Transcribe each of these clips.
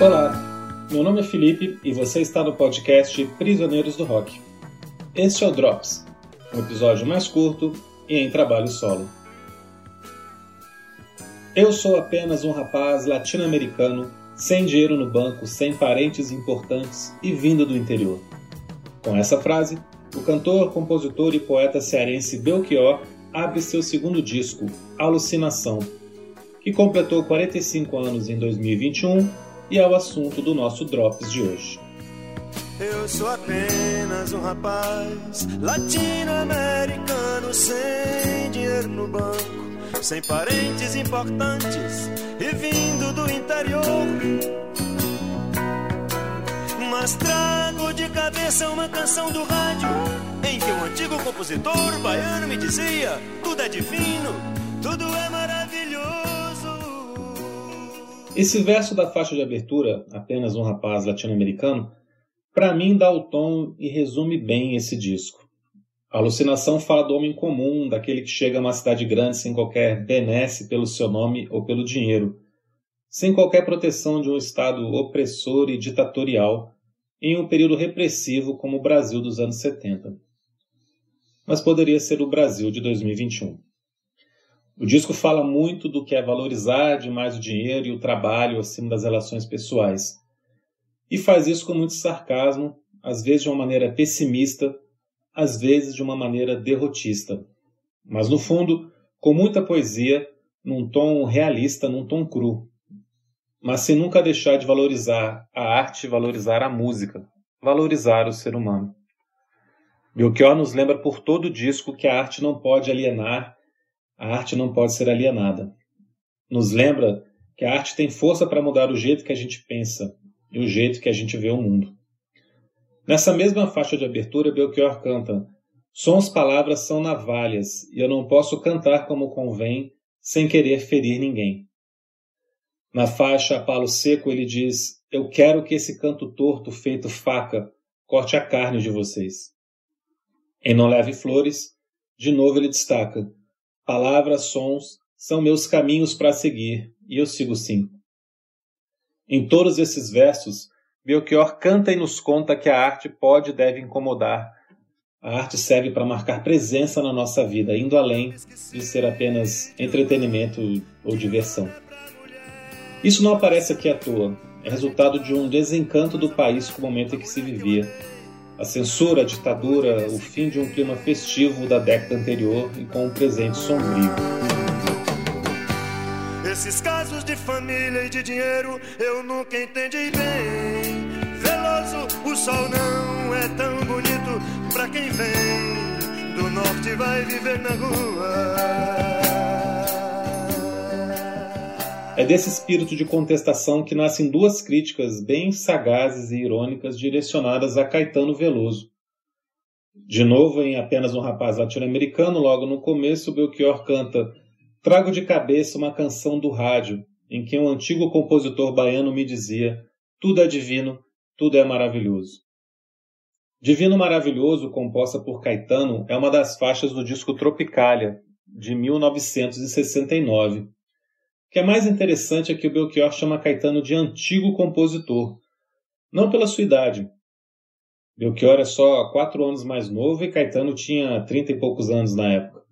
Olá, meu nome é Felipe e você está no podcast Prisioneiros do Rock. Este é o Drops, um episódio mais curto e em trabalho solo. Eu sou apenas um rapaz latino-americano, sem dinheiro no banco, sem parentes importantes e vindo do interior. Com essa frase, o cantor, compositor e poeta cearense Belchior abre seu segundo disco, Alucinação, que completou 45 anos em 2021 e é o assunto do nosso Drops de hoje. Eu sou apenas um rapaz latino-americano sem dinheiro no banco, sem parentes importantes e vindo do interior. Mas trago de cabeça uma canção do rádio em que um antigo compositor baiano me dizia: tudo é divino, tudo é maravilhoso. Esse verso da faixa de abertura, apenas um rapaz latino-americano, para mim dá o tom e resume bem esse disco. A alucinação fala do homem comum, daquele que chega a uma cidade grande sem qualquer benesse pelo seu nome ou pelo dinheiro, sem qualquer proteção de um Estado opressor e ditatorial, em um período repressivo como o Brasil dos anos 70. Mas poderia ser o Brasil de 2021. O disco fala muito do que é valorizar demais o dinheiro e o trabalho acima das relações pessoais. E faz isso com muito sarcasmo, às vezes de uma maneira pessimista, às vezes de uma maneira derrotista. Mas no fundo, com muita poesia, num tom realista, num tom cru, mas sem nunca deixar de valorizar a arte, valorizar a música, valorizar o ser humano. Belchior nos lembra por todo o disco que a arte não pode alienar, a arte não pode ser alienada. Nos lembra que a arte tem força para mudar o jeito que a gente pensa e o jeito que a gente vê o mundo. Nessa mesma faixa de abertura, Belchior canta: Sons palavras são navalhas, e eu não posso cantar como convém, sem querer ferir ninguém. Na faixa Palo Seco, ele diz: Eu quero que esse canto torto, feito faca, corte a carne de vocês. Em Não Leve Flores, de novo ele destaca: Palavras, sons são meus caminhos para seguir, e eu sigo sim. Em todos esses versos, Belchior canta e nos conta que a arte pode e deve incomodar. A arte serve para marcar presença na nossa vida, indo além de ser apenas entretenimento ou diversão. Isso não aparece aqui à toa. É resultado de um desencanto do país com o momento em que se vivia. A censura, a ditadura, o fim de um clima festivo da década anterior e com um presente sombrio. Esses casos de família e de dinheiro eu nunca entendi bem. Veloso, o sol não é tão bonito pra quem vem do norte vai viver na rua. É desse espírito de contestação que nascem duas críticas bem sagazes e irônicas direcionadas a Caetano Veloso. De novo, em apenas um rapaz latino-americano, logo no começo, Belchior canta Trago de cabeça uma canção do rádio, em que um antigo compositor baiano me dizia: Tudo é divino, tudo é maravilhoso. Divino Maravilhoso, composta por Caetano, é uma das faixas do disco Tropicália, de 1969 que é mais interessante é que o Belchior chama Caetano de antigo compositor, não pela sua idade. Belchior é só quatro anos mais novo e Caetano tinha trinta e poucos anos na época.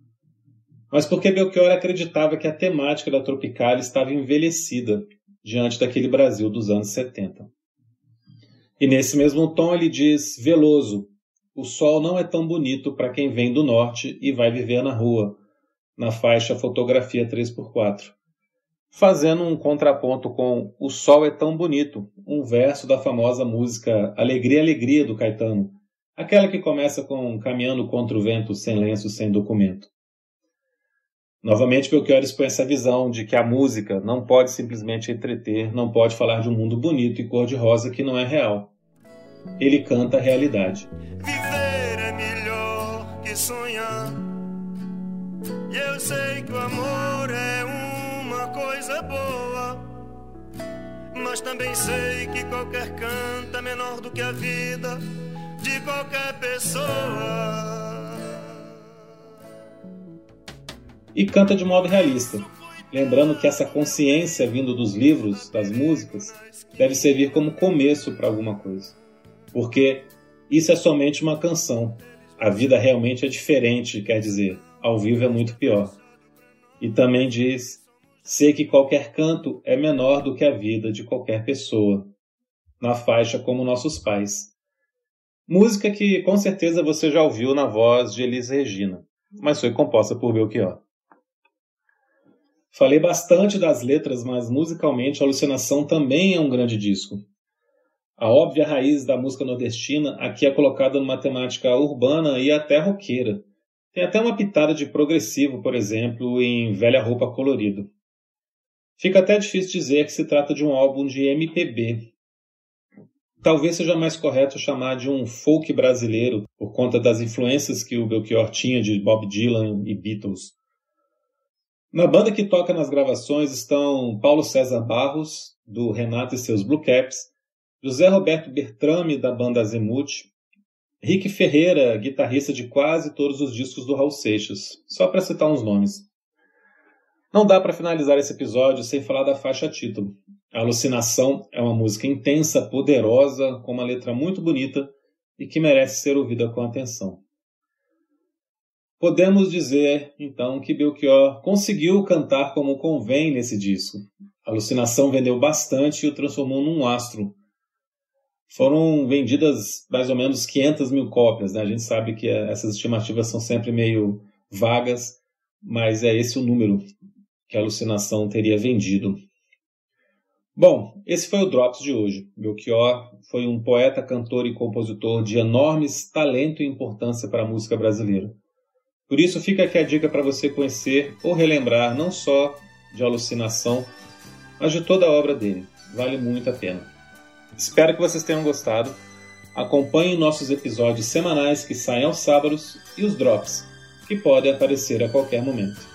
Mas porque Belchior acreditava que a temática da Tropicália estava envelhecida diante daquele Brasil dos anos 70. E nesse mesmo tom ele diz: Veloso, o sol não é tão bonito para quem vem do norte e vai viver na rua, na faixa Fotografia 3x4 fazendo um contraponto com O Sol é Tão Bonito, um verso da famosa música Alegria, Alegria do Caetano, aquela que começa com Caminhando contra o vento, sem lenço, sem documento. Novamente, Belchior expõe essa visão de que a música não pode simplesmente entreter, não pode falar de um mundo bonito e cor-de-rosa que não é real. Ele canta a realidade. Viver é melhor que sonhar. E eu sei que o amor boa. Mas também sei que qualquer canto é menor do que a vida de qualquer pessoa. E canta de modo realista. lembrando que essa consciência vindo dos livros, das músicas, deve servir como começo para alguma coisa. Porque isso é somente uma canção. A vida realmente é diferente, quer dizer, ao vivo é muito pior. E também diz: sei que qualquer canto é menor do que a vida de qualquer pessoa, na faixa como nossos pais. Música que com certeza você já ouviu na voz de Elis Regina, mas foi composta por Belchior. Falei bastante das letras, mas musicalmente Alucinação também é um grande disco. A óbvia raiz da música nordestina aqui é colocada numa temática urbana e até roqueira. Tem até uma pitada de progressivo, por exemplo, em Velha Roupa Colorido. Fica até difícil dizer que se trata de um álbum de MPB, Talvez seja mais correto chamar de um folk brasileiro, por conta das influências que o Belchior tinha de Bob Dylan e Beatles. Na banda que toca nas gravações estão Paulo César Barros, do Renato e seus Blue Caps, José Roberto Bertrame, da banda Azimuth, Rick Ferreira, guitarrista de quase todos os discos do Raul Seixas, só para citar uns nomes. Não dá para finalizar esse episódio sem falar da faixa título, a Alucinação é uma música intensa, poderosa, com uma letra muito bonita e que merece ser ouvida com atenção. Podemos dizer, então, que Belchior conseguiu cantar como convém nesse disco. A Alucinação vendeu bastante e o transformou num astro. Foram vendidas mais ou menos 500 mil cópias. Né? A gente sabe que essas estimativas são sempre meio vagas, mas é esse o número que a Alucinação teria vendido. Bom, esse foi o Drops de hoje. Belchior foi um poeta, cantor e compositor de enormes talento e importância para a música brasileira. Por isso fica aqui a dica para você conhecer ou relembrar não só de Alucinação, mas de toda a obra dele. Vale muito a pena. Espero que vocês tenham gostado. Acompanhe nossos episódios semanais que saem aos sábados e os drops, que podem aparecer a qualquer momento.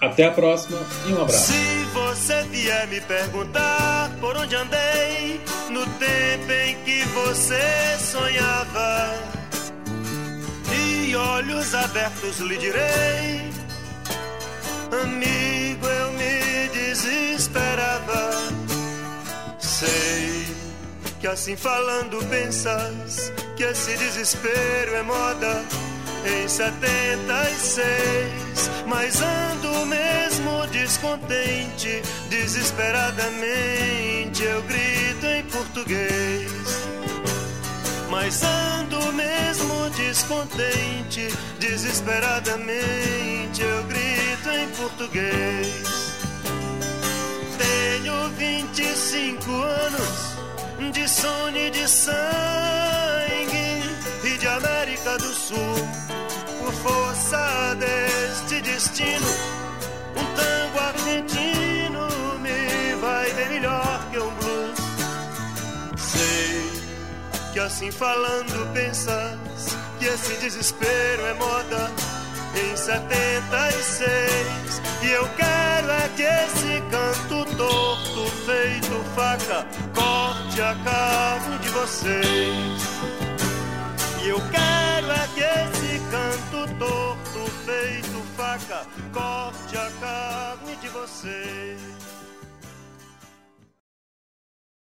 Até a próxima e um abraço você vier me perguntar por onde andei no tempo em que você sonhava, e olhos abertos lhe direi, amigo, eu me desesperava. Sei que assim falando pensas que esse desespero é moda em 76, mas ando mesmo descontente, desesperadamente eu grito em português. Mas ando mesmo descontente, desesperadamente eu grito em português. Tenho 25 anos de sono e de sangue e de América do Sul por força deste destino, tango argentino me vai bem melhor que um blues. Sei que assim falando pensas que esse desespero é moda em 76 e eu quero é que esse canto torto feito faca corte a carne de vocês. E eu quero é que esse canto torto feito faca corte a carne de vocês.